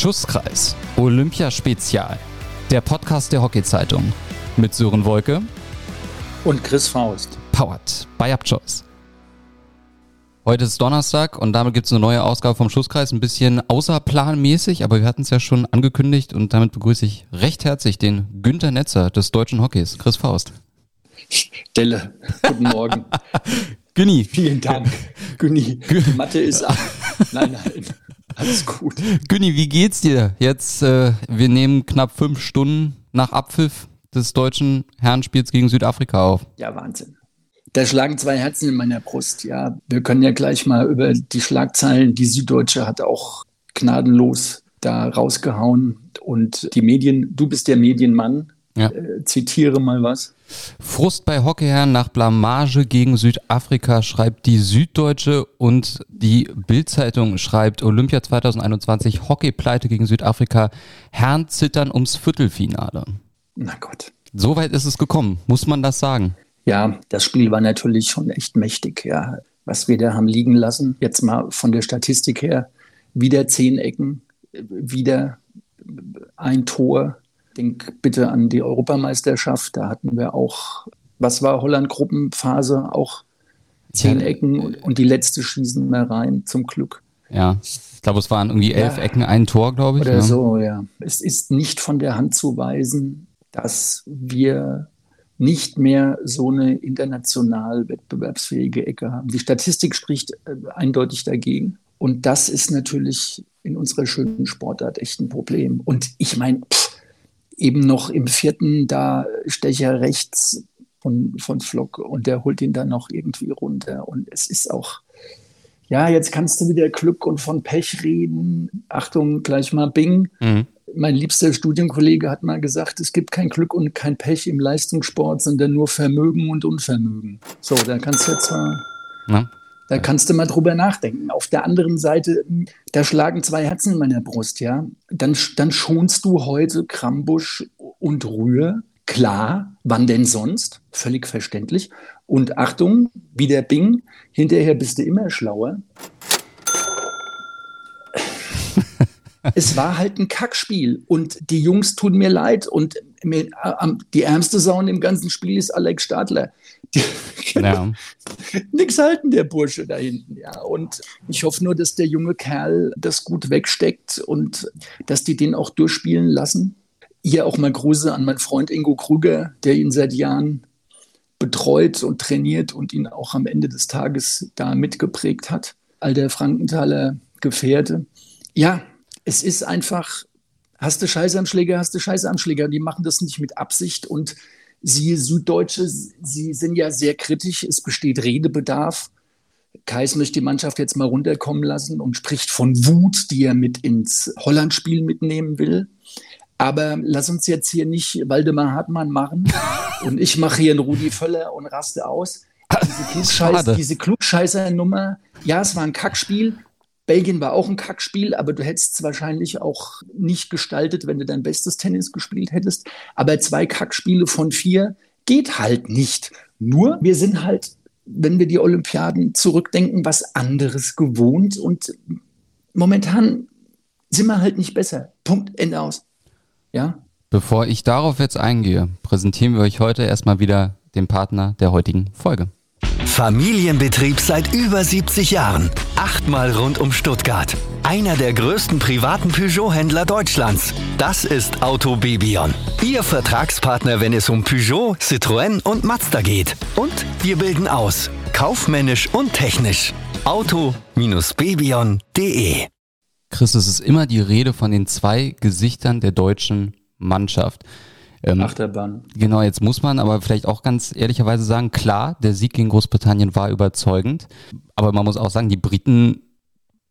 Schusskreis Olympia Spezial. Der Podcast der Hockey-Zeitung. Mit Sören Wolke und Chris Faust. Powered by Upchoice. Heute ist Donnerstag und damit gibt es eine neue Ausgabe vom Schusskreis. Ein bisschen außerplanmäßig, aber wir hatten es ja schon angekündigt und damit begrüße ich recht herzlich den Günter Netzer des deutschen Hockeys, Chris Faust. Stelle, guten Morgen. Günni. Vielen Dank. Günni, die Mathe ist ab. Nein, nein. Alles gut. Günni, wie geht's dir? Jetzt, äh, wir nehmen knapp fünf Stunden nach Abpfiff des deutschen Herrenspiels gegen Südafrika auf. Ja, Wahnsinn. Da schlagen zwei Herzen in meiner Brust. Ja, wir können ja gleich mal über die Schlagzeilen. Die Süddeutsche hat auch gnadenlos da rausgehauen. Und die Medien, du bist der Medienmann. Ja. Äh, zitiere mal was. Frust bei Hockeyherren nach Blamage gegen Südafrika schreibt die Süddeutsche und die Bildzeitung schreibt Olympia 2021 Hockeypleite gegen Südafrika. Herren zittern ums Viertelfinale. Na Gott. Soweit ist es gekommen, muss man das sagen? Ja, das Spiel war natürlich schon echt mächtig, ja. Was wir da haben liegen lassen, jetzt mal von der Statistik her, wieder zehn Ecken, wieder ein Tor, Denk bitte an die Europameisterschaft. Da hatten wir auch, was war Holland-Gruppenphase, auch zehn. Ecken und, und, die letzte schießen wir rein, zum Glück. Ja, ich glaube, es waren irgendwie elf ja. Ecken, ein Tor, glaube ich. Oder ja. so, ja. Es ist nicht von der Hand zu weisen, dass wir nicht mehr so eine international wettbewerbsfähige Ecke haben. Die Statistik spricht äh, eindeutig dagegen. Und das ist natürlich in unserer schönen Sportart echt ein Problem. Und ich meine, eben noch im vierten, da Stecher rechts von, von Flock und der holt ihn dann noch irgendwie runter. Und es ist auch, ja, jetzt kannst du wieder Glück und von Pech reden. Achtung, gleich mal Bing. Mhm. Mein liebster Studienkollege hat mal gesagt, es gibt kein Glück und kein Pech im Leistungssport, sondern nur Vermögen und Unvermögen. So, da kannst du jetzt zwar. Ja. Da kannst du mal drüber nachdenken. Auf der anderen Seite, da schlagen zwei Herzen in meiner Brust, ja. Dann, dann schonst du heute Krambusch und Rühr. Klar, wann denn sonst? Völlig verständlich. Und Achtung, wie der Bing, hinterher bist du immer schlauer. es war halt ein Kackspiel und die Jungs tun mir leid und mir, die ärmste Sau in dem ganzen Spiel ist Alex Stadler. ja. Nix halten, der Bursche da hinten, ja. Und ich hoffe nur, dass der junge Kerl das gut wegsteckt und dass die den auch durchspielen lassen. Hier auch mal Grüße an meinen Freund Ingo Krüger, der ihn seit Jahren betreut und trainiert und ihn auch am Ende des Tages da mitgeprägt hat. All der Frankenthaler Gefährte. Ja, es ist einfach, hast du Scheiße am Schläger, hast du Scheiße am Schläger. Die machen das nicht mit Absicht und Sie Süddeutsche, Sie sind ja sehr kritisch. Es besteht Redebedarf. Kais möchte die Mannschaft jetzt mal runterkommen lassen und spricht von Wut, die er mit ins Holland-Spiel mitnehmen will. Aber lass uns jetzt hier nicht Waldemar Hartmann machen und ich mache hier einen Rudi Völler und raste aus. Diese, Klugscheiß, diese Klugscheißer-Nummer, ja, es war ein Kackspiel, Belgien war auch ein Kackspiel, aber du hättest es wahrscheinlich auch nicht gestaltet, wenn du dein bestes Tennis gespielt hättest. Aber zwei Kackspiele von vier geht halt nicht. Nur, wir sind halt, wenn wir die Olympiaden zurückdenken, was anderes gewohnt und momentan sind wir halt nicht besser. Punkt, Ende aus. Ja? Bevor ich darauf jetzt eingehe, präsentieren wir euch heute erstmal wieder den Partner der heutigen Folge. Familienbetrieb seit über 70 Jahren. Achtmal rund um Stuttgart. Einer der größten privaten Peugeot-Händler Deutschlands. Das ist Auto Bebion. Ihr Vertragspartner, wenn es um Peugeot, Citroën und Mazda geht. Und wir bilden aus. Kaufmännisch und technisch. Auto-bebion.de Chris, es ist immer die Rede von den zwei Gesichtern der deutschen Mannschaft. Ähm, Achterbahn. Genau, jetzt muss man aber vielleicht auch ganz ehrlicherweise sagen, klar, der Sieg gegen Großbritannien war überzeugend, aber man muss auch sagen, die Briten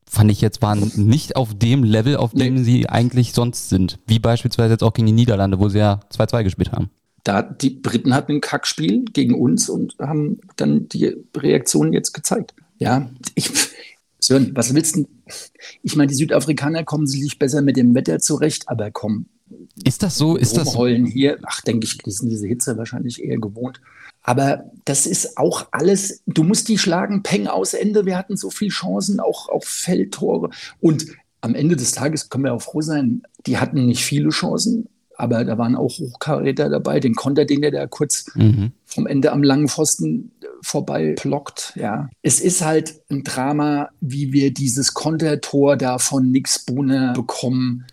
fand ich jetzt waren nicht auf dem Level, auf dem nee. sie eigentlich sonst sind. Wie beispielsweise jetzt auch gegen die Niederlande, wo sie ja 2-2 gespielt haben. Da, die Briten hatten ein Kackspiel gegen uns und haben dann die Reaktion jetzt gezeigt. Ja, ich, Sören, was willst du? Ich meine, die Südafrikaner kommen sicherlich besser mit dem Wetter zurecht, aber komm, ist das so? Ist das Rumheulen hier, ach, denke ich, die sind diese Hitze wahrscheinlich eher gewohnt. Aber das ist auch alles, du musst die schlagen, Peng aus Ende. Wir hatten so viele Chancen, auch auf Feldtore. Und am Ende des Tages können wir auch froh sein, die hatten nicht viele Chancen, aber da waren auch Hochkaräter dabei. Den Konter, den der da kurz mhm. vom Ende am langen Pfosten äh, vorbei plockt. Ja, es ist halt ein Drama, wie wir dieses Kontertor da von Nix Bohne bekommen.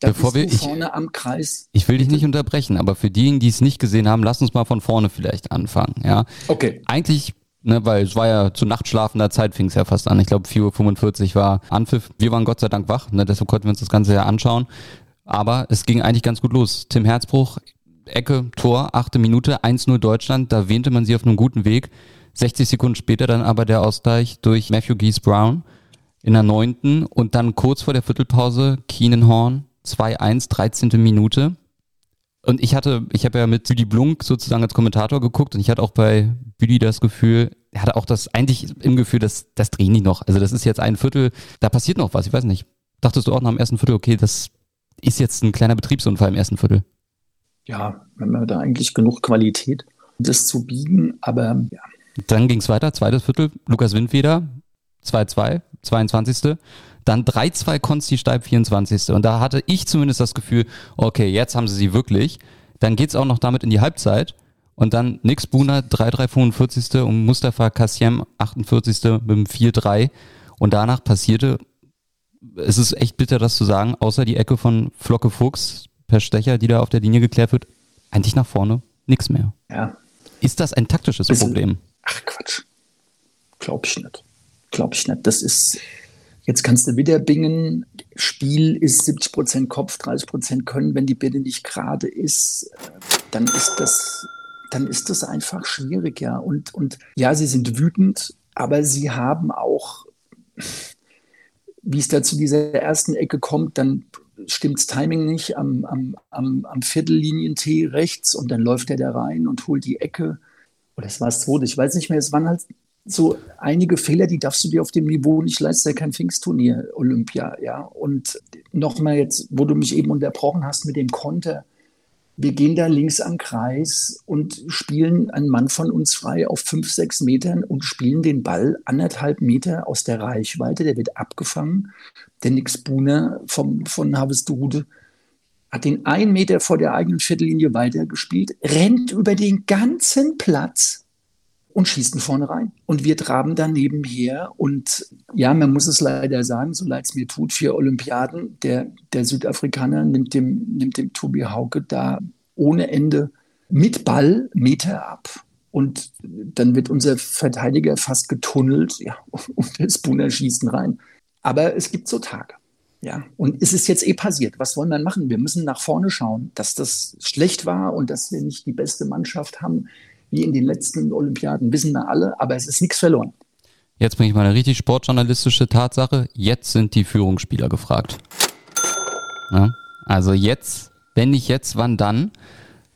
Da Bevor wir, ich, am Kreis. Ich will dich nicht unterbrechen, aber für diejenigen, die es nicht gesehen haben, lass uns mal von vorne vielleicht anfangen. Ja. Okay. Eigentlich Ne, weil es war ja zu nachtschlafender Zeit fing es ja fast an. Ich glaube 4.45 Uhr war Anpfiff. Wir waren Gott sei Dank wach, ne, deshalb konnten wir uns das Ganze ja anschauen. Aber es ging eigentlich ganz gut los. Tim Herzbruch, Ecke, Tor, achte Minute, 1-0 Deutschland, da wähnte man sie auf einem guten Weg. 60 Sekunden später dann aber der Ausgleich durch Matthew Geese Brown in der neunten und dann kurz vor der Viertelpause Keenan Horn 2-1, 13. Minute. Und ich hatte, ich habe ja mit Billy Blunk sozusagen als Kommentator geguckt und ich hatte auch bei Billy das Gefühl, er hatte auch das eigentlich im Gefühl, dass das drehen die noch. Also das ist jetzt ein Viertel, da passiert noch was, ich weiß nicht. Dachtest du auch nach dem ersten Viertel, okay, das ist jetzt ein kleiner Betriebsunfall im ersten Viertel? Ja, wir haben da eigentlich genug Qualität, das zu biegen, aber ja. Dann ging es weiter, zweites Viertel, Lukas Windfeder, 2-2, 22. Dann 3-2 Konsti Steib 24. Und da hatte ich zumindest das Gefühl, okay, jetzt haben sie sie wirklich. Dann geht es auch noch damit in die Halbzeit. Und dann Nix Buna 3-3 45. und Mustafa Kassiem 48. mit dem 4-3. Und danach passierte, es ist echt bitter, das zu sagen, außer die Ecke von Flocke Fuchs per Stecher, die da auf der Linie geklärt wird, eigentlich nach vorne nichts mehr. Ja. Ist das ein taktisches Problem? Ach Quatsch. Glaub ich nicht. Glaub ich nicht. Das ist, Jetzt kannst du wieder bingen. Spiel ist 70 Prozent Kopf, 30 Prozent Können. Wenn die Bitte nicht gerade ist, dann ist das, dann ist das einfach schwierig, ja. Und, und ja, sie sind wütend, aber sie haben auch, wie es da zu dieser ersten Ecke kommt, dann stimmt das Timing nicht am, am, am, am Viertellinien-T rechts und dann läuft er da rein und holt die Ecke. Oder es war das zweite, ich weiß nicht mehr, es waren halt so einige Fehler, die darfst du dir auf dem Niveau nicht leisten, kein Pfingstturnier, Olympia, ja. Und nochmal jetzt, wo du mich eben unterbrochen hast mit dem Konter, wir gehen da links am Kreis und spielen einen Mann von uns frei auf fünf, sechs Metern und spielen den Ball anderthalb Meter aus der Reichweite. Der wird abgefangen. Der Nix Buhner vom, von Havesdude hat den einen Meter vor der eigenen Viertellinie weitergespielt, rennt über den ganzen Platz und schießen vorne rein. Und wir traben dann nebenher. Und ja, man muss es leider sagen, so leid es mir tut, für Olympiaden, der, der Südafrikaner nimmt dem, nimmt dem Tobi Hauke da ohne Ende mit Ball Meter ab. Und dann wird unser Verteidiger fast getunnelt, ja, und der Spooner schießen rein. Aber es gibt so Tage. Ja, und es ist jetzt eh passiert. Was wollen wir machen? Wir müssen nach vorne schauen, dass das schlecht war und dass wir nicht die beste Mannschaft haben wie in den letzten Olympiaden, wissen wir alle, aber es ist nichts verloren. Jetzt bringe ich mal eine richtig sportjournalistische Tatsache. Jetzt sind die Führungsspieler gefragt. Ja, also jetzt, wenn nicht jetzt, wann dann?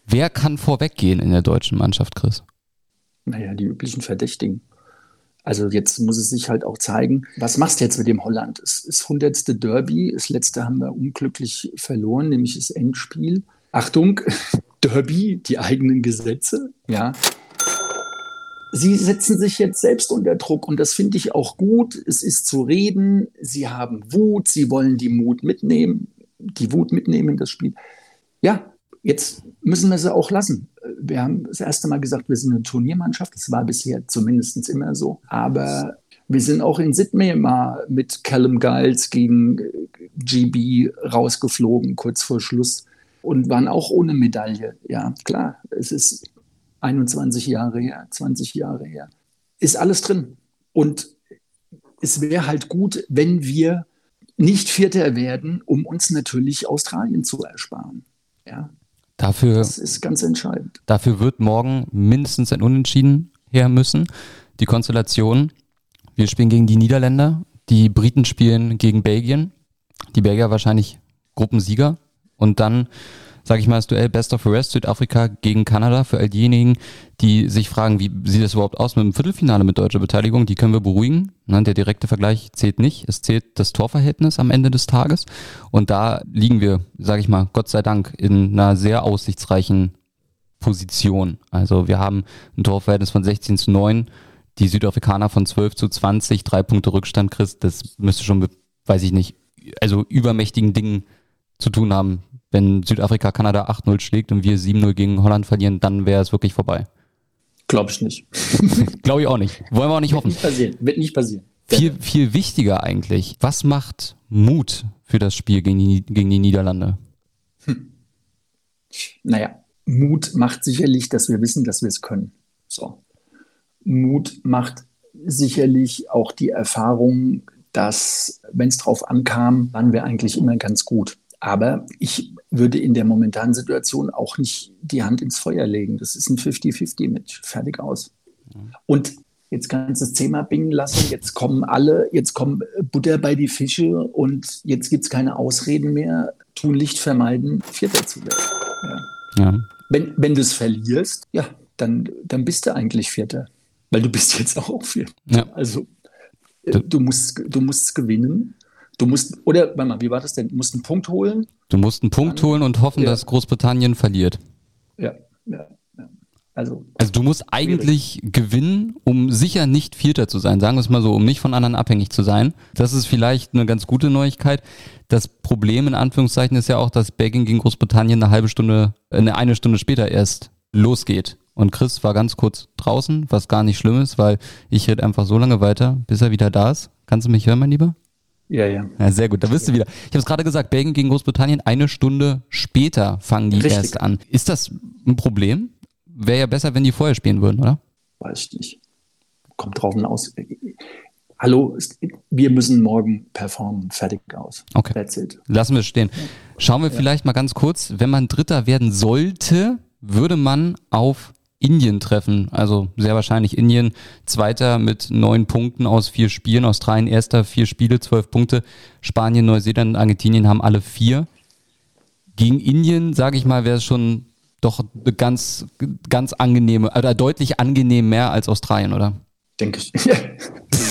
Wer kann vorweggehen in der deutschen Mannschaft, Chris? Naja, die üblichen Verdächtigen. Also jetzt muss es sich halt auch zeigen, was machst du jetzt mit dem Holland? Es ist 100. Derby, das letzte haben wir unglücklich verloren, nämlich das Endspiel. Achtung, Derby, die eigenen Gesetze, ja. Sie setzen sich jetzt selbst unter Druck und das finde ich auch gut. Es ist zu reden. Sie haben Wut. Sie wollen die Mut mitnehmen, die Wut mitnehmen in das Spiel. Ja, jetzt müssen wir sie auch lassen. Wir haben das erste Mal gesagt, wir sind eine Turniermannschaft. Das war bisher zumindest immer so. Aber wir sind auch in Sydney mal mit Callum Giles gegen GB rausgeflogen, kurz vor Schluss und waren auch ohne Medaille. Ja, klar, es ist 21 Jahre her, 20 Jahre her. Ist alles drin. Und es wäre halt gut, wenn wir nicht Vierter werden, um uns natürlich Australien zu ersparen. Ja. Dafür, das ist ganz entscheidend. Dafür wird morgen mindestens ein Unentschieden her müssen. Die Konstellation, wir spielen gegen die Niederländer, die Briten spielen gegen Belgien, die Belgier wahrscheinlich Gruppensieger, und dann, sage ich mal, das Duell Best of the Rest Südafrika gegen Kanada für all diejenigen, die sich fragen, wie sieht das überhaupt aus mit dem Viertelfinale mit deutscher Beteiligung, die können wir beruhigen. Ne, der direkte Vergleich zählt nicht. Es zählt das Torverhältnis am Ende des Tages. Und da liegen wir, sage ich mal, Gott sei Dank in einer sehr aussichtsreichen Position. Also wir haben ein Torverhältnis von 16 zu 9, die Südafrikaner von 12 zu 20, drei Punkte Rückstand, Chris, das müsste schon, weiß ich nicht, also übermächtigen Dingen zu tun haben. Wenn Südafrika Kanada 8-0 schlägt und wir 7-0 gegen Holland verlieren, dann wäre es wirklich vorbei. Glaube ich nicht. Glaube ich auch nicht. Wollen wir auch nicht Wird hoffen. nicht passieren. Wird nicht passieren. Viel, viel wichtiger eigentlich, was macht Mut für das Spiel gegen die, gegen die Niederlande? Naja, Mut macht sicherlich, dass wir wissen, dass wir es können. So. Mut macht sicherlich auch die Erfahrung, dass, wenn es drauf ankam, waren wir eigentlich immer ganz gut. Aber ich würde in der momentanen Situation auch nicht die Hand ins Feuer legen. Das ist ein 50-50-Match. Fertig aus. Und jetzt kannst du das Thema bingen lassen. Jetzt kommen alle, jetzt kommen Butter bei die Fische und jetzt gibt es keine Ausreden mehr. Tun Licht vermeiden, Vierter zu werden. Ja. Ja. Wenn, wenn du es verlierst, ja, dann, dann bist du eigentlich Vierter. Weil du bist jetzt auch Vierter. Ja. Also du musst, du musst gewinnen. Du musst, oder warte mal, wie war das denn? Du musst einen Punkt holen. Du musst einen Punkt holen und hoffen, Ja. dass Großbritannien verliert. Ja, ja. Also, Also du musst eigentlich gewinnen, um sicher nicht Vierter zu sein, sagen wir es mal so, um nicht von anderen abhängig zu sein. Das ist vielleicht eine ganz gute Neuigkeit. Das Problem in Anführungszeichen ist ja auch, dass Belgien gegen Großbritannien eine halbe Stunde, eine, eine Stunde später erst losgeht. Und Chris war ganz kurz draußen, was gar nicht schlimm ist, weil ich rede einfach so lange weiter, bis er wieder da ist. Kannst du mich hören, mein Lieber? Ja, ja. Ja, sehr gut, da bist du wieder. Ich habe es gerade gesagt, Belgien gegen Großbritannien, eine Stunde später fangen die Richtig. erst an. Ist das ein Problem? Wäre ja besser, wenn die vorher spielen würden, oder? Weiß ich nicht. Kommt drauf hinaus. Hallo, wir müssen morgen performen. Fertig aus. Okay. That's it. Lassen wir es stehen. Schauen wir vielleicht mal ganz kurz, wenn man Dritter werden sollte, würde man auf Indien treffen. Also sehr wahrscheinlich Indien, Zweiter mit neun Punkten aus vier Spielen, Australien Erster, vier Spiele, zwölf Punkte. Spanien, Neuseeland und Argentinien haben alle vier. Gegen Indien, sage ich mal, wäre es schon doch eine ganz, ganz angenehme, oder deutlich angenehm mehr als Australien, oder? Denke ich.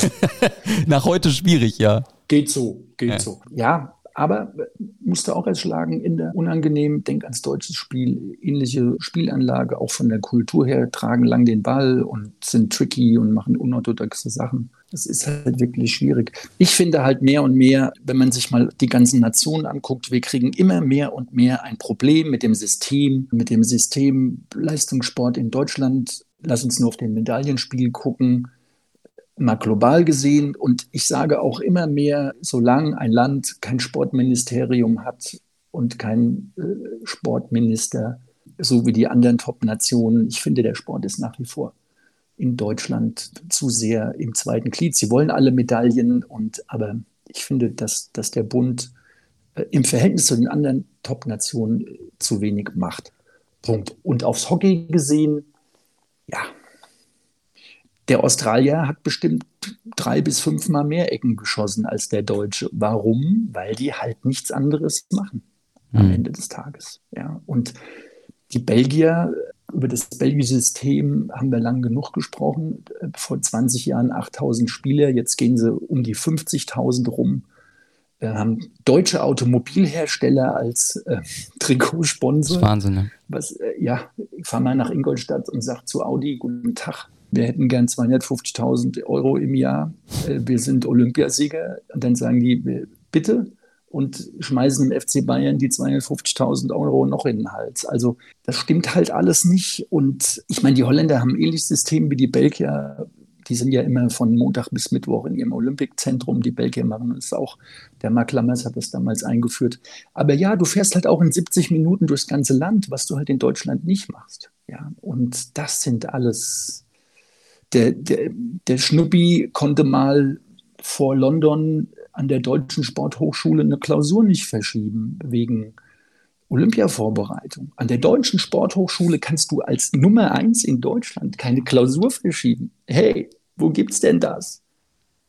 Nach heute schwierig, ja. geht so, geht Ja. so. Ja, aber musste auch erschlagen in der unangenehm, denk ans deutsches Spiel, ähnliche Spielanlage, auch von der Kultur her, tragen lang den Ball und sind tricky und machen unorthodoxe Sachen. Das ist halt wirklich schwierig. Ich finde halt mehr und mehr, wenn man sich mal die ganzen Nationen anguckt, wir kriegen immer mehr und mehr ein Problem mit dem System, mit dem System Leistungssport in Deutschland. Lass uns nur auf den Medaillenspiegel gucken mal global gesehen. Und ich sage auch immer mehr, solange ein Land kein Sportministerium hat und kein äh, Sportminister, so wie die anderen Top-Nationen, ich finde, der Sport ist nach wie vor in Deutschland zu sehr im zweiten Glied. Sie wollen alle Medaillen, und, aber ich finde, dass, dass der Bund äh, im Verhältnis zu den anderen Top-Nationen äh, zu wenig macht. Punkt. Und aufs Hockey gesehen, ja, der Australier hat bestimmt drei bis fünfmal mehr Ecken geschossen als der Deutsche. Warum? Weil die halt nichts anderes machen am Mhm. Ende des Tages. Ja, und die Belgier, über das belgische System haben wir lang genug gesprochen. Vor 20 Jahren 8000 Spieler, jetzt gehen sie um die 50.000 rum. Wir haben deutsche Automobilhersteller als äh, Trikotsponsor Wahnsinn, ne? was, äh, ja, ich fahre mal nach Ingolstadt und sage zu Audi, guten Tag, wir hätten gern 250.000 Euro im Jahr, äh, wir sind Olympiasieger. Und dann sagen die, äh, bitte, und schmeißen im FC Bayern die 250.000 Euro noch in den Hals. Also das stimmt halt alles nicht. Und ich meine, die Holländer haben ein ähnliches System wie die Belgier. Die sind ja immer von Montag bis Mittwoch in ihrem Olympiczentrum. Die Belgier machen es auch. Der Mark Lammers hat das damals eingeführt. Aber ja, du fährst halt auch in 70 Minuten durchs ganze Land, was du halt in Deutschland nicht machst. Ja, und das sind alles. Der, der, der Schnuppi konnte mal vor London an der Deutschen Sporthochschule eine Klausur nicht verschieben wegen Olympiavorbereitung. An der Deutschen Sporthochschule kannst du als Nummer eins in Deutschland keine Klausur verschieben. Hey, wo gibt's denn das?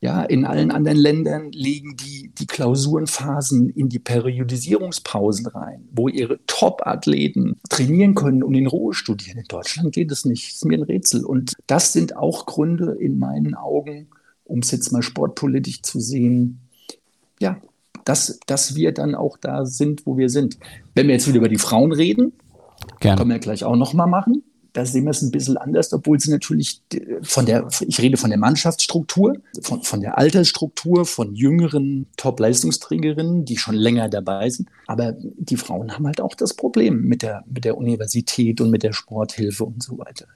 Ja, in allen anderen Ländern legen die die Klausurenphasen in die Periodisierungspausen rein, wo ihre Top-Athleten trainieren können und in Ruhe studieren. In Deutschland geht es nicht. Das ist mir ein Rätsel. Und das sind auch Gründe in meinen Augen, um es jetzt mal sportpolitisch zu sehen, ja, dass, dass wir dann auch da sind, wo wir sind. Wenn wir jetzt wieder über die Frauen reden, Gerne. können wir gleich auch noch mal machen. Da sehen wir es ein bisschen anders, obwohl sie natürlich von der, ich rede von der Mannschaftsstruktur, von, von der Altersstruktur, von jüngeren Top-Leistungsträgerinnen, die schon länger dabei sind. Aber die Frauen haben halt auch das Problem mit der, mit der Universität und mit der Sporthilfe und so weiter.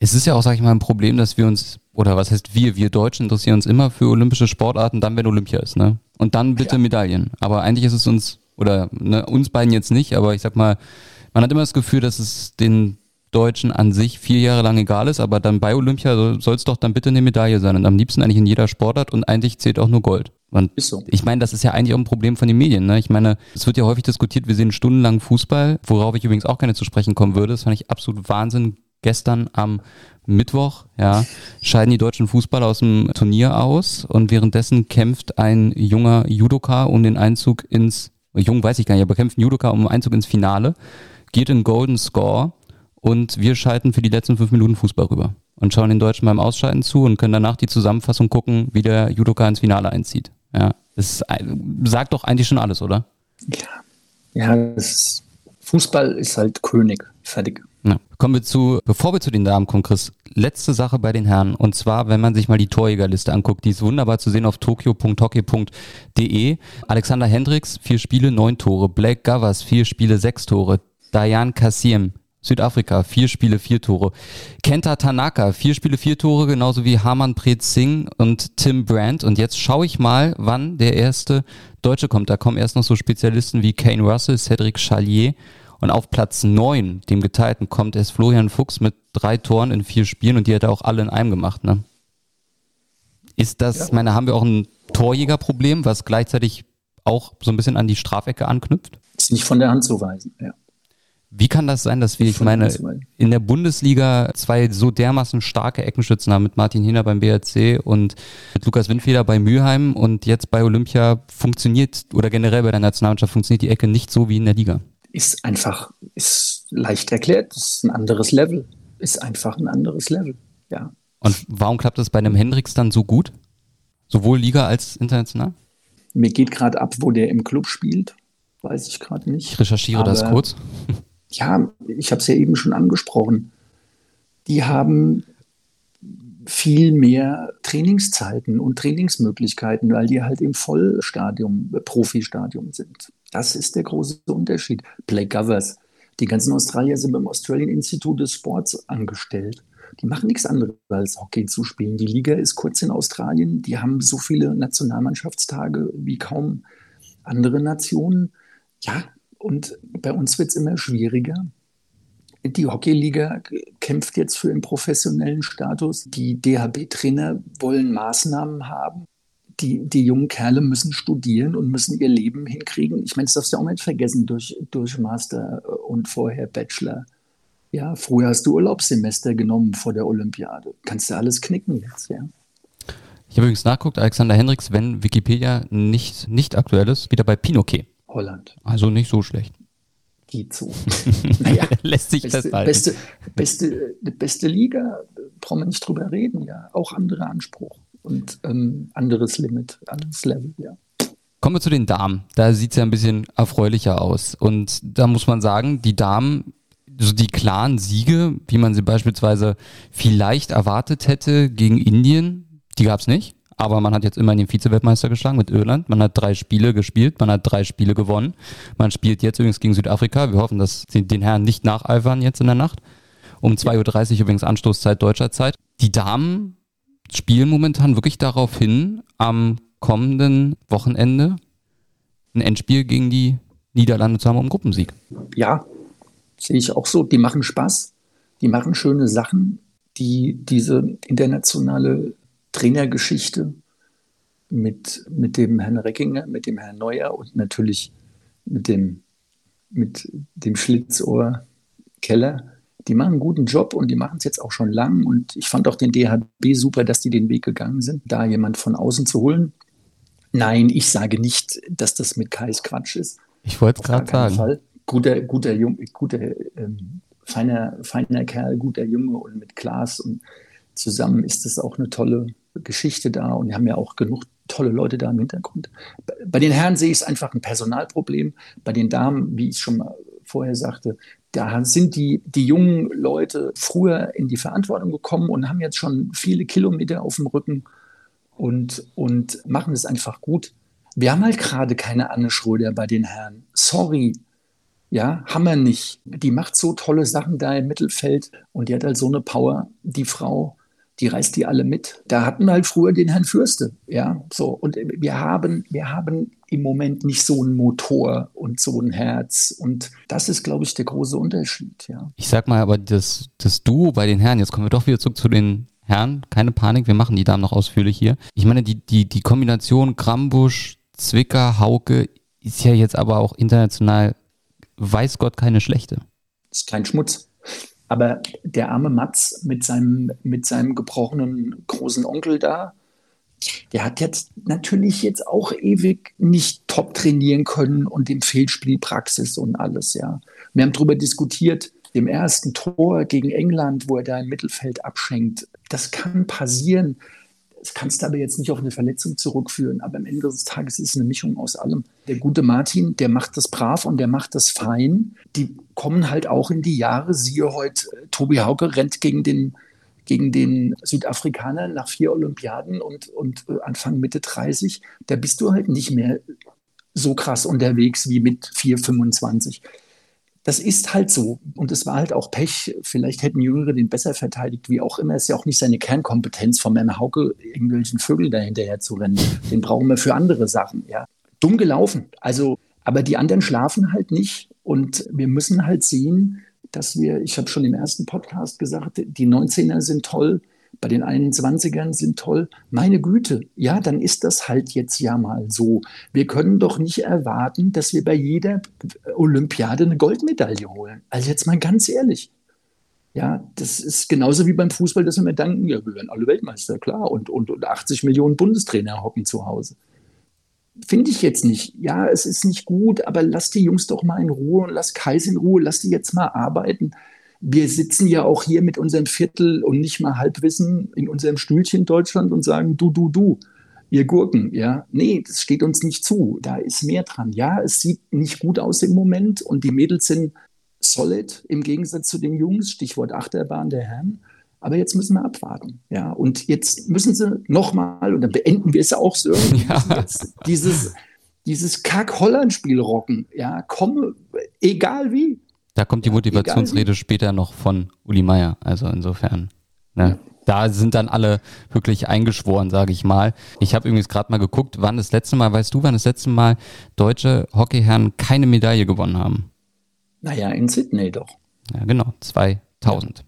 Es ist ja auch, sag ich mal, ein Problem, dass wir uns, oder was heißt wir, wir Deutschen interessieren uns immer für olympische Sportarten, dann, wenn Olympia ist, ne? Und dann bitte ja. Medaillen. Aber eigentlich ist es uns, oder ne, uns beiden jetzt nicht, aber ich sag mal, man hat immer das Gefühl, dass es den Deutschen an sich vier Jahre lang egal ist, aber dann bei Olympia soll es doch dann bitte eine Medaille sein und am liebsten eigentlich in jeder Sportart und eigentlich zählt auch nur Gold. Und so. Ich meine, das ist ja eigentlich auch ein Problem von den Medien. Ne? Ich meine, es wird ja häufig diskutiert, wir sehen stundenlang Fußball, worauf ich übrigens auch gerne zu sprechen kommen würde. Das fand ich absolut Wahnsinn. Gestern am Mittwoch, ja, scheiden die deutschen Fußballer aus dem Turnier aus und währenddessen kämpft ein junger Judoka um den Einzug ins, jung weiß ich gar nicht, aber kämpft ein Judoka um den Einzug ins Finale, geht in Golden Score und wir schalten für die letzten fünf Minuten Fußball rüber und schauen den Deutschen beim Ausschalten zu und können danach die Zusammenfassung gucken, wie der Judoka ins Finale einzieht. Ja, das sagt doch eigentlich schon alles, oder? Ja, ja ist, Fußball ist halt König. Fertig. Ja. Kommen wir zu, bevor wir zu den Damen kommen, Chris, letzte Sache bei den Herren. Und zwar, wenn man sich mal die Torjägerliste anguckt, die ist wunderbar zu sehen auf tokyo.hockey.de. Alexander Hendricks, vier Spiele, neun Tore. Blake Gavas, vier Spiele, sechs Tore. Diane Kassiem, Südafrika, vier Spiele, vier Tore. Kenta Tanaka, vier Spiele, vier Tore, genauso wie Harman Preet Singh und Tim Brandt. Und jetzt schaue ich mal, wann der erste Deutsche kommt. Da kommen erst noch so Spezialisten wie Kane Russell, Cedric Chalier. Und auf Platz neun, dem Geteilten, kommt erst Florian Fuchs mit drei Toren in vier Spielen und die hat er auch alle in einem gemacht. Ne? Ist das, ja. meine, haben wir auch ein Torjägerproblem, was gleichzeitig auch so ein bisschen an die Strafecke anknüpft? Ist nicht von der Hand zu weisen, ja. Wie kann das sein, dass wir, ich meine, in der Bundesliga zwei so dermaßen starke Eckenschützen haben mit Martin Hiner beim BRC und mit Lukas Windfeder bei Mülheim und jetzt bei Olympia funktioniert oder generell bei der Nationalmannschaft funktioniert die Ecke nicht so wie in der Liga? Ist einfach, ist leicht erklärt, ist ein anderes Level. Ist einfach ein anderes Level, ja. Und warum klappt das bei einem Hendricks dann so gut? Sowohl Liga als international? Mir geht gerade ab, wo der im Club spielt. Weiß ich gerade nicht. Ich recherchiere Aber das kurz ja, ich habe es ja eben schon angesprochen, die haben viel mehr Trainingszeiten und Trainingsmöglichkeiten, weil die halt im Vollstadium, äh, Profistadium sind. Das ist der große Unterschied. Play Govers. Die ganzen Australier sind beim Australian Institute of Sports angestellt. Die machen nichts anderes als Hockey zu spielen. Die Liga ist kurz in Australien. Die haben so viele Nationalmannschaftstage wie kaum andere Nationen. Ja, und bei uns wird es immer schwieriger. Die Hockeyliga kämpft jetzt für einen professionellen Status. Die DHB-Trainer wollen Maßnahmen haben. Die, die jungen Kerle müssen studieren und müssen ihr Leben hinkriegen. Ich meine, das darfst du auch nicht vergessen durch, durch Master und vorher Bachelor. Ja, früher hast du Urlaubssemester genommen vor der Olympiade. Kannst du alles knicken jetzt, ja. Ich habe übrigens nachgeguckt, Alexander Hendricks, wenn Wikipedia nicht, nicht aktuell ist, wieder bei Pinoquet. Holland. Also nicht so schlecht. Geht so. naja, lässt sich beste, festhalten. Beste, beste, beste Liga, brauchen wir nicht drüber reden, ja. Auch anderer Anspruch und ähm, anderes Limit, anderes Level, ja. Kommen wir zu den Damen. Da sieht es ja ein bisschen erfreulicher aus. Und da muss man sagen, die Damen, so die klaren Siege, wie man sie beispielsweise vielleicht erwartet hätte gegen Indien, die gab es nicht. Aber man hat jetzt immerhin den Vize-Weltmeister geschlagen mit Irland. Man hat drei Spiele gespielt, man hat drei Spiele gewonnen. Man spielt jetzt übrigens gegen Südafrika. Wir hoffen, dass sie den Herren nicht nacheifern jetzt in der Nacht. Um 2.30 Uhr übrigens Anstoßzeit deutscher Zeit. Die Damen spielen momentan wirklich darauf hin, am kommenden Wochenende ein Endspiel gegen die Niederlande zu haben um Gruppensieg. Ja, sehe ich auch so. Die machen Spaß, die machen schöne Sachen, die diese internationale Trainergeschichte mit, mit dem Herrn Reckinger, mit dem Herrn Neuer und natürlich mit dem, mit dem Schlitzohr Keller. Die machen einen guten Job und die machen es jetzt auch schon lang. Und ich fand auch den DHB super, dass die den Weg gegangen sind, da jemand von außen zu holen. Nein, ich sage nicht, dass das mit Kais Quatsch ist. Ich wollte gerade sagen. Fall. Guter, guter, Jung, guter ähm, feiner, feiner Kerl, guter Junge und mit Klaas und zusammen ist es auch eine tolle, Geschichte da und wir haben ja auch genug tolle Leute da im Hintergrund. Bei den Herren sehe ich es einfach ein Personalproblem. Bei den Damen, wie ich schon mal vorher sagte, da sind die, die jungen Leute früher in die Verantwortung gekommen und haben jetzt schon viele Kilometer auf dem Rücken und, und machen es einfach gut. Wir haben halt gerade keine Anne Schröder bei den Herren. Sorry. Ja, haben wir nicht. Die macht so tolle Sachen da im Mittelfeld und die hat halt so eine Power, die Frau die reißt die alle mit. Da hatten wir halt früher den Herrn Fürste, ja, so. Und wir haben, wir haben im Moment nicht so einen Motor und so ein Herz. Und das ist, glaube ich, der große Unterschied, ja. Ich sag mal, aber das, das Duo bei den Herren, jetzt kommen wir doch wieder zurück zu den Herren, keine Panik, wir machen die Damen noch ausführlich hier. Ich meine, die, die, die Kombination Grambusch, Zwicker, Hauke ist ja jetzt aber auch international, weiß Gott, keine schlechte. ist kein Schmutz. Aber der arme Matz mit seinem, mit seinem gebrochenen großen Onkel da, der hat jetzt natürlich jetzt auch ewig nicht top trainieren können und dem Fehlspielpraxis und alles, ja. Wir haben darüber diskutiert, dem ersten Tor gegen England, wo er da im Mittelfeld abschenkt. Das kann passieren. Das kannst du aber jetzt nicht auf eine Verletzung zurückführen. Aber am Ende des Tages ist es eine Mischung aus allem. Der gute Martin, der macht das brav und der macht das fein. Die kommen halt auch in die Jahre. Siehe heute, äh, Tobi Hauke rennt gegen den, gegen den Südafrikaner nach vier Olympiaden und, und äh, Anfang Mitte 30. Da bist du halt nicht mehr so krass unterwegs wie mit 4, 25 das ist halt so. Und es war halt auch Pech. Vielleicht hätten Jüngere den besser verteidigt, wie auch immer. Es ist ja auch nicht seine Kernkompetenz, von Herrn Hauke irgendwelchen Vögeln dahinterher zu rennen. Den brauchen wir für andere Sachen, ja. Dumm gelaufen. Also, aber die anderen schlafen halt nicht. Und wir müssen halt sehen, dass wir, ich habe schon im ersten Podcast gesagt, die 19er sind toll, bei den 21ern sind toll. Meine Güte, ja, dann ist das halt jetzt ja mal so. Wir können doch nicht erwarten, dass wir bei jeder Olympiade eine Goldmedaille holen. Also jetzt mal ganz ehrlich. Ja, das ist genauso wie beim Fußball, dass wir mir danken, ja, wir werden alle Weltmeister, klar, und, und, und 80 Millionen Bundestrainer hocken zu Hause. Finde ich jetzt nicht. Ja, es ist nicht gut, aber lass die Jungs doch mal in Ruhe und lass Kais in Ruhe, lass die jetzt mal arbeiten wir sitzen ja auch hier mit unserem Viertel und nicht mal Halbwissen in unserem Stühlchen Deutschland und sagen, du, du, du, ihr Gurken, ja. Nee, das steht uns nicht zu. Da ist mehr dran. Ja, es sieht nicht gut aus im Moment und die Mädels sind solid im Gegensatz zu den Jungs, Stichwort Achterbahn der Herren. Aber jetzt müssen wir abwarten. Ja, und jetzt müssen sie nochmal, und dann beenden wir es auch so, ja. dieses, dieses Kack-Holland-Spiel rocken. Ja, komme, egal wie. Da kommt die Motivationsrede später noch von Uli Meier. Also insofern. Ne? Ja. Da sind dann alle wirklich eingeschworen, sage ich mal. Ich habe übrigens gerade mal geguckt, wann das letzte Mal, weißt du, wann das letzte Mal deutsche Hockeyherren keine Medaille gewonnen haben? Naja, in Sydney doch. Ja, genau, 2000.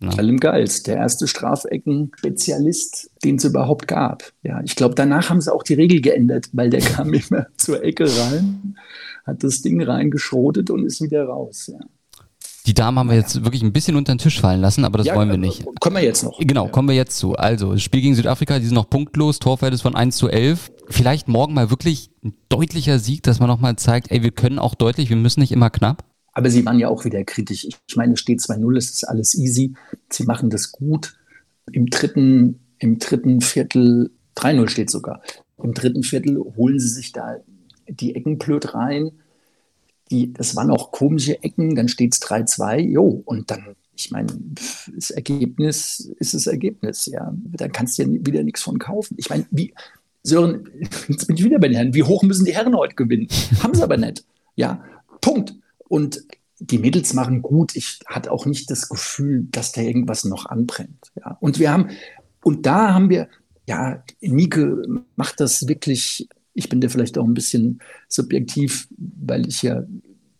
Ja. Allem Geils, der erste Strafecken-Spezialist, den es überhaupt gab. Ja, ich glaube, danach haben sie auch die Regel geändert, weil der kam immer zur Ecke rein hat das Ding reingeschrotet und ist wieder raus. Ja. Die Damen haben wir jetzt wirklich ein bisschen unter den Tisch fallen lassen, aber das ja, wollen wir nicht. Kommen wir jetzt noch. Genau, kommen wir jetzt zu. Also, das Spiel gegen Südafrika, die sind noch punktlos, Torverhältnis von 1 zu 11. Vielleicht morgen mal wirklich ein deutlicher Sieg, dass man nochmal zeigt, ey, wir können auch deutlich, wir müssen nicht immer knapp. Aber sie waren ja auch wieder kritisch. Ich meine, es steht 2-0, es ist alles easy. Sie machen das gut. Im dritten, im dritten Viertel, 3-0 steht sogar. Im dritten Viertel holen sie sich da die Ecken blöd rein. Die, das waren auch komische Ecken, dann steht es 3-2, jo, und dann, ich meine, das Ergebnis ist das Ergebnis, ja. Da kannst du ja wieder nichts von kaufen. Ich meine, wie, Sören, jetzt bin ich wieder bei den Herren, wie hoch müssen die Herren heute gewinnen? Haben sie aber nicht. Ja, Punkt. Und die Mädels machen gut. Ich hatte auch nicht das Gefühl, dass da irgendwas noch anbrennt. Ja. Und wir haben, und da haben wir, ja, Nike macht das wirklich ich bin da vielleicht auch ein bisschen subjektiv, weil ich ja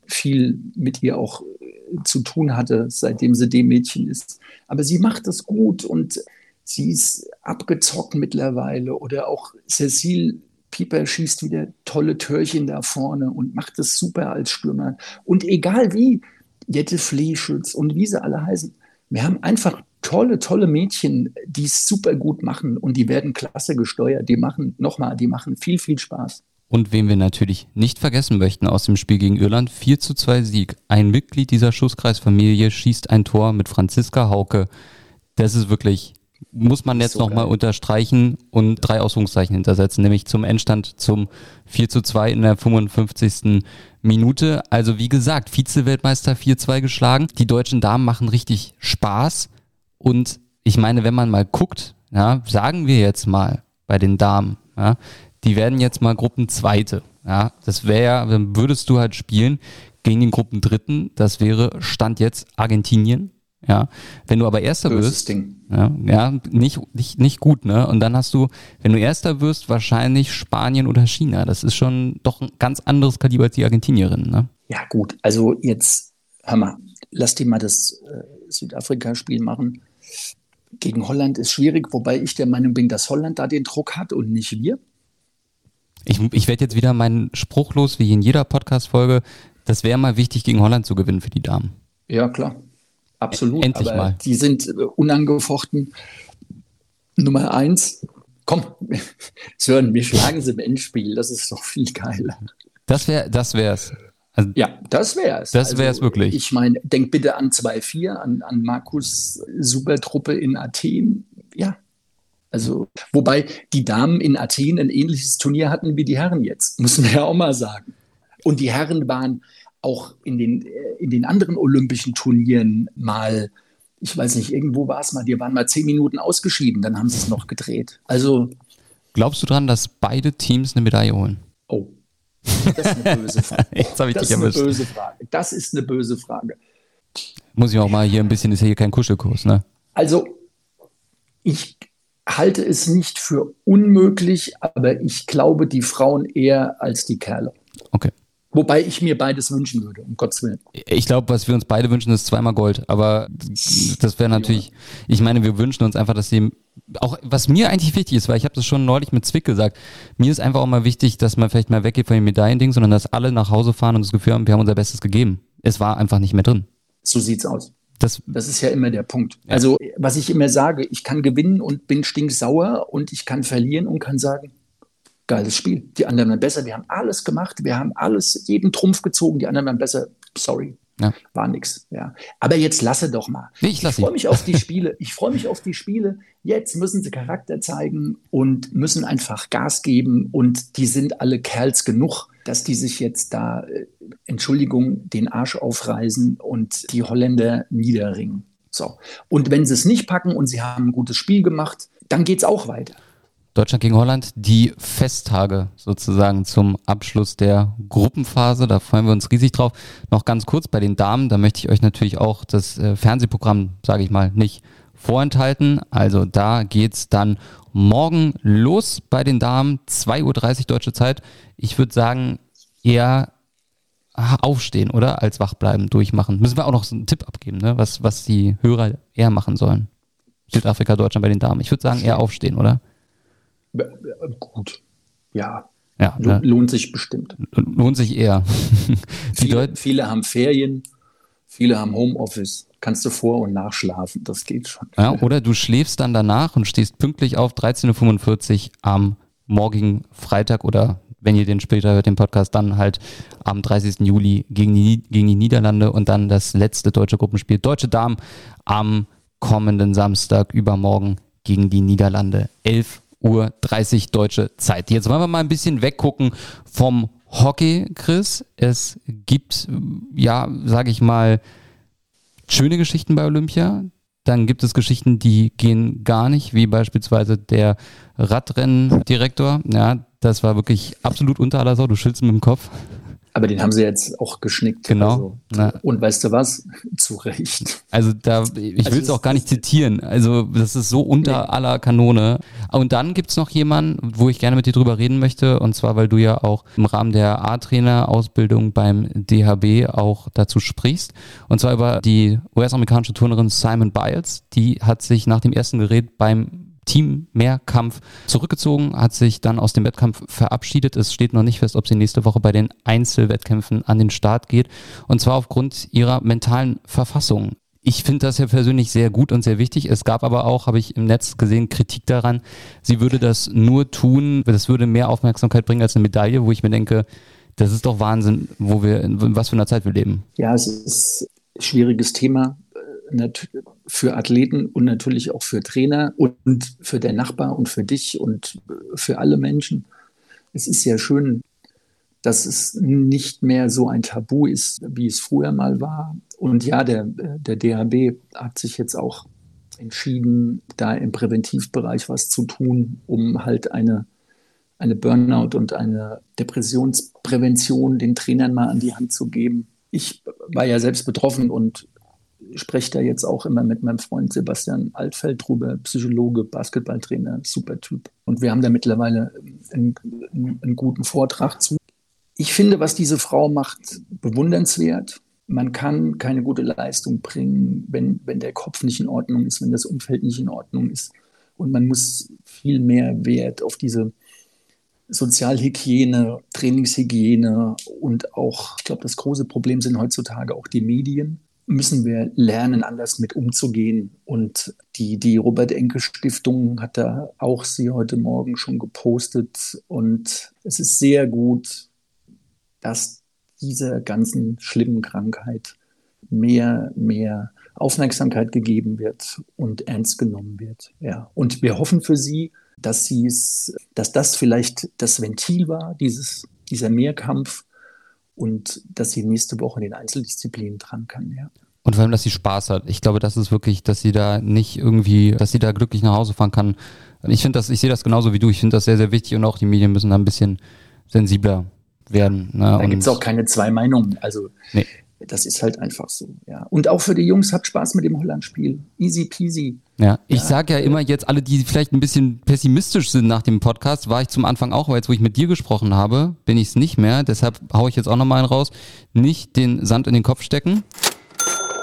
viel mit ihr auch äh, zu tun hatte, seitdem sie dem Mädchen ist. Aber sie macht das gut und sie ist abgezockt mittlerweile. Oder auch Cecile Pieper schießt wieder tolle Türchen da vorne und macht das super als Stürmer. Und egal wie, Jette Fleeschütz und wie sie alle heißen, wir haben einfach tolle, tolle Mädchen, die es super gut machen und die werden klasse gesteuert. Die machen, nochmal, die machen viel, viel Spaß. Und wen wir natürlich nicht vergessen möchten aus dem Spiel gegen Irland, 4 zu 2 Sieg. Ein Mitglied dieser Schusskreisfamilie schießt ein Tor mit Franziska Hauke. Das ist wirklich muss man jetzt so nochmal unterstreichen und drei Ausrufungszeichen hintersetzen, nämlich zum Endstand zum 4 zu 2 in der 55. Minute. Also wie gesagt, Vize-Weltmeister 4-2 geschlagen. Die deutschen Damen machen richtig Spaß. Und ich meine, wenn man mal guckt, ja, sagen wir jetzt mal bei den Damen, ja, die werden jetzt mal Gruppenzweite. Ja, das wäre ja, dann würdest du halt spielen gegen den Gruppendritten. Das wäre Stand jetzt Argentinien. Ja, wenn du aber Erster wirst. Ja, ja, nicht, nicht, nicht gut, ne? Und dann hast du, wenn du Erster wirst, wahrscheinlich Spanien oder China. Das ist schon doch ein ganz anderes Kaliber als die Argentinierinnen, ne? Ja, gut. Also jetzt, hör mal, lass dir mal das äh, Südafrika-Spiel machen. Gegen Holland ist schwierig, wobei ich der Meinung bin, dass Holland da den Druck hat und nicht wir. Ich, ich werde jetzt wieder meinen Spruch los, wie in jeder Podcast-Folge. Das wäre mal wichtig, gegen Holland zu gewinnen für die Damen. Ja, klar. Absolut. Endlich aber mal. Die sind äh, unangefochten Nummer eins. Komm, Sören, wir schlagen sie im Endspiel. Das ist doch viel geiler. Das wäre, das wär's. Also, ja, das wäre es. Das wäre es also, wirklich. Ich meine, denk bitte an 2-4, an, an Markus Supertruppe in Athen. Ja. Also, wobei die Damen in Athen ein ähnliches Turnier hatten wie die Herren jetzt, muss man ja auch mal sagen. Und die Herren waren auch in den, äh, in den anderen olympischen Turnieren mal, ich weiß nicht, irgendwo war es mal, die waren mal zehn Minuten ausgeschieden, dann haben sie es noch gedreht. Also. Glaubst du dran, dass beide Teams eine Medaille holen? Das ist eine böse Frage. Jetzt habe ich das dich ist eine böse Frage. Das ist eine böse Frage. Muss ich auch mal hier ein bisschen, ist ja hier kein Kuschelkurs, ne? Also, ich halte es nicht für unmöglich, aber ich glaube die Frauen eher als die Kerle. Okay. Wobei ich mir beides wünschen würde, um Gottes Willen. Ich glaube, was wir uns beide wünschen, ist zweimal Gold. Aber das wäre natürlich, ich meine, wir wünschen uns einfach, dass sie, auch was mir eigentlich wichtig ist, weil ich habe das schon neulich mit Zwick gesagt, mir ist einfach auch mal wichtig, dass man vielleicht mal weggeht von den Medaillending, sondern dass alle nach Hause fahren und das Gefühl haben, wir haben unser Bestes gegeben. Es war einfach nicht mehr drin. So sieht's aus. Das, das ist ja immer der Punkt. Ja. Also, was ich immer sage, ich kann gewinnen und bin stinksauer und ich kann verlieren und kann sagen, geiles Spiel. Die anderen waren besser. Wir haben alles gemacht. Wir haben alles, jeden Trumpf gezogen. Die anderen waren besser. Sorry. Ja. War nix. Ja. Aber jetzt lasse doch mal. Nee, ich, ich freue mich auf die Spiele. Ich freue mich auf die Spiele. Jetzt müssen sie Charakter zeigen und müssen einfach Gas geben. Und die sind alle Kerls genug, dass die sich jetzt da, äh, Entschuldigung, den Arsch aufreißen und die Holländer niederringen. So. Und wenn sie es nicht packen und sie haben ein gutes Spiel gemacht, dann geht es auch weiter. Deutschland gegen Holland, die Festtage sozusagen zum Abschluss der Gruppenphase. Da freuen wir uns riesig drauf. Noch ganz kurz bei den Damen, da möchte ich euch natürlich auch das äh, Fernsehprogramm, sage ich mal, nicht vorenthalten. Also da geht's dann morgen los bei den Damen, 2.30 Uhr deutsche Zeit. Ich würde sagen, eher aufstehen, oder? Als wach bleiben, durchmachen. Müssen wir auch noch so einen Tipp abgeben, ne? was, was die Hörer eher machen sollen. Südafrika, Deutschland bei den Damen. Ich würde sagen, eher aufstehen, oder? Gut, ja. Ja, ne? Lohnt sich bestimmt. Lohnt sich eher. viele, viele haben Ferien, viele haben Homeoffice. Kannst du vor- und nachschlafen, das geht schon. Ja, oder du schläfst dann danach und stehst pünktlich auf 13.45 Uhr am morgigen Freitag oder wenn ihr den später hört, den Podcast, dann halt am 30. Juli gegen die, gegen die Niederlande und dann das letzte deutsche Gruppenspiel Deutsche Damen am kommenden Samstag übermorgen gegen die Niederlande. 11 Uhr 30 deutsche Zeit. Jetzt wollen wir mal ein bisschen weggucken vom Hockey, Chris. Es gibt, ja, sage ich mal, schöne Geschichten bei Olympia. Dann gibt es Geschichten, die gehen gar nicht, wie beispielsweise der Radrenndirektor. Ja, das war wirklich absolut unter aller Sau. Du schützt mit dem Kopf. Aber den haben sie jetzt auch geschnickt. Genau. Also. Und weißt du was? Zu Recht. Also da, ich also will es auch gar nicht zitieren. Also das ist so unter nee. aller Kanone. Und dann gibt es noch jemanden, wo ich gerne mit dir drüber reden möchte. Und zwar, weil du ja auch im Rahmen der A-Trainer-Ausbildung beim DHB auch dazu sprichst. Und zwar über die US-amerikanische Turnerin Simon Biles. Die hat sich nach dem ersten Gerät beim Team-Mehrkampf zurückgezogen, hat sich dann aus dem Wettkampf verabschiedet. Es steht noch nicht fest, ob sie nächste Woche bei den Einzelwettkämpfen an den Start geht. Und zwar aufgrund ihrer mentalen Verfassung. Ich finde das ja persönlich sehr gut und sehr wichtig. Es gab aber auch, habe ich im Netz gesehen, Kritik daran, sie würde das nur tun, das würde mehr Aufmerksamkeit bringen als eine Medaille, wo ich mir denke, das ist doch Wahnsinn, wo wir, in was für einer Zeit wir leben. Ja, es ist ein schwieriges Thema für Athleten und natürlich auch für Trainer und für den Nachbar und für dich und für alle Menschen. Es ist ja schön, dass es nicht mehr so ein Tabu ist, wie es früher mal war. Und ja, der, der DHB hat sich jetzt auch entschieden, da im Präventivbereich was zu tun, um halt eine, eine Burnout- und eine Depressionsprävention den Trainern mal an die Hand zu geben. Ich war ja selbst betroffen und spreche da jetzt auch immer mit meinem Freund Sebastian Altfeld drüber, Psychologe, Basketballtrainer, super Typ. Und wir haben da mittlerweile einen, einen guten Vortrag zu. Ich finde, was diese Frau macht, bewundernswert. Man kann keine gute Leistung bringen, wenn, wenn der Kopf nicht in Ordnung ist, wenn das Umfeld nicht in Ordnung ist. Und man muss viel mehr Wert auf diese Sozialhygiene, Trainingshygiene und auch, ich glaube, das große Problem sind heutzutage auch die Medien müssen wir lernen, anders mit umzugehen. Und die, die Robert-Enke-Stiftung hat da auch sie heute Morgen schon gepostet. Und es ist sehr gut, dass dieser ganzen schlimmen Krankheit mehr, mehr Aufmerksamkeit gegeben wird und ernst genommen wird. Ja. Und wir hoffen für sie, dass sie es, dass das vielleicht das Ventil war, dieses, dieser Mehrkampf, und dass sie nächste Woche in den Einzeldisziplinen dran kann, ja. Und vor allem, dass sie Spaß hat. Ich glaube, das ist wirklich, dass sie da nicht irgendwie, dass sie da glücklich nach Hause fahren kann. Ich finde das, ich sehe das genauso wie du. Ich finde das sehr, sehr wichtig und auch die Medien müssen da ein bisschen sensibler werden. Ne? Da gibt es auch keine zwei Meinungen. Also nee. Das ist halt einfach so. Ja. Und auch für die Jungs habt Spaß mit dem Holland-Spiel. Easy peasy. Ja, ich ja. sage ja immer jetzt alle, die vielleicht ein bisschen pessimistisch sind nach dem Podcast, war ich zum Anfang auch, weil jetzt, wo ich mit dir gesprochen habe, bin ich es nicht mehr. Deshalb haue ich jetzt auch nochmal einen raus. Nicht den Sand in den Kopf stecken.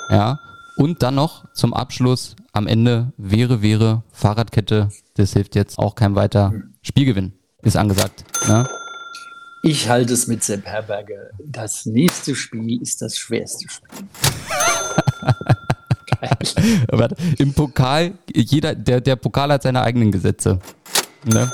Ja. Und dann noch zum Abschluss am Ende wäre, wäre Fahrradkette. Das hilft jetzt auch kein weiter Spielgewinn. Ist angesagt. Ne? Ich halte es mit Sepp Herberger. Das nächste Spiel ist das schwerste Spiel. Im Pokal, jeder, der, der Pokal hat seine eigenen Gesetze. Ne?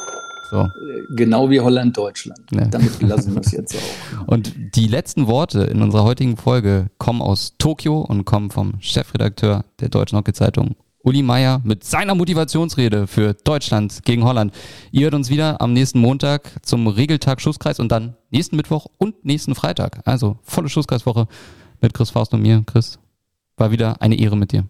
So. Genau wie Holland-Deutschland. Ja. Damit lassen wir es jetzt auch. Und die letzten Worte in unserer heutigen Folge kommen aus Tokio und kommen vom Chefredakteur der Deutschen Hockey Zeitung, Uli Meier, mit seiner Motivationsrede für Deutschland gegen Holland. Ihr hört uns wieder am nächsten Montag zum Regeltag Schusskreis und dann nächsten Mittwoch und nächsten Freitag. Also volle Schusskreiswoche mit Chris Faust und mir. Chris, war wieder eine Ehre mit dir.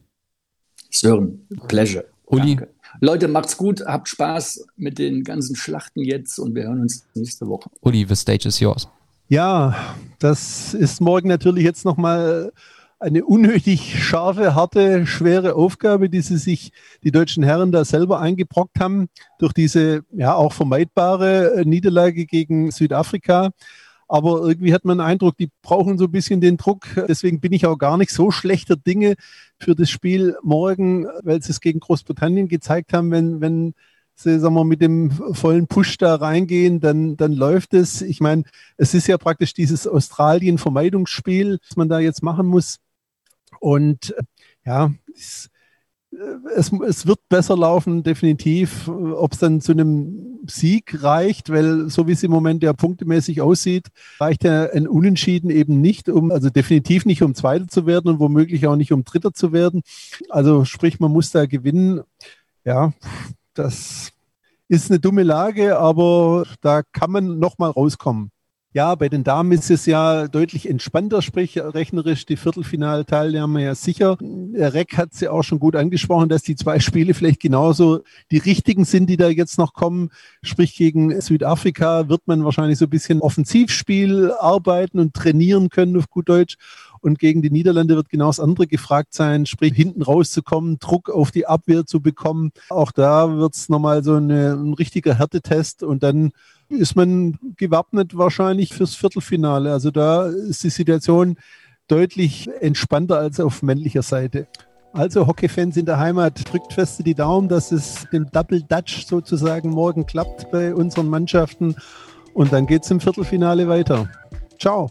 Sören, Pleasure. Uli. Danke. Leute, macht's gut, habt Spaß mit den ganzen Schlachten jetzt und wir hören uns nächste Woche. Uli, the stage is yours. Ja, das ist morgen natürlich jetzt nochmal eine unnötig scharfe, harte, schwere Aufgabe, die sie sich, die deutschen Herren da selber eingebrockt haben, durch diese ja auch vermeidbare Niederlage gegen Südafrika. Aber irgendwie hat man den Eindruck, die brauchen so ein bisschen den Druck. Deswegen bin ich auch gar nicht so schlechter Dinge für das Spiel morgen, weil sie es gegen Großbritannien gezeigt haben, wenn, wenn sie sagen wir, mit dem vollen Push da reingehen, dann, dann läuft es. Ich meine, es ist ja praktisch dieses Australien-Vermeidungsspiel, das man da jetzt machen muss. Und ja, es, es, es wird besser laufen, definitiv. Ob es dann zu einem Sieg reicht, weil so wie es im Moment ja punktemäßig aussieht, reicht ja ein Unentschieden eben nicht, um, also definitiv nicht um Zweiter zu werden und womöglich auch nicht um Dritter zu werden. Also sprich, man muss da gewinnen. Ja, das ist eine dumme Lage, aber da kann man nochmal rauskommen. Ja, bei den Damen ist es ja deutlich entspannter, sprich rechnerisch die Viertelfinalteilnahme ja sicher. Reck hat sie auch schon gut angesprochen, dass die zwei Spiele vielleicht genauso die richtigen sind, die da jetzt noch kommen. Sprich gegen Südafrika wird man wahrscheinlich so ein bisschen Offensivspiel arbeiten und trainieren können auf gut Deutsch. Und gegen die Niederlande wird genau das andere gefragt sein, sprich hinten rauszukommen, Druck auf die Abwehr zu bekommen. Auch da wird es nochmal so eine, ein richtiger Härtetest und dann ist man gewappnet wahrscheinlich fürs Viertelfinale. Also da ist die Situation deutlich entspannter als auf männlicher Seite. Also Hockeyfans in der Heimat, drückt feste die Daumen, dass es dem Double Dutch sozusagen morgen klappt bei unseren Mannschaften. Und dann geht es im Viertelfinale weiter. Ciao.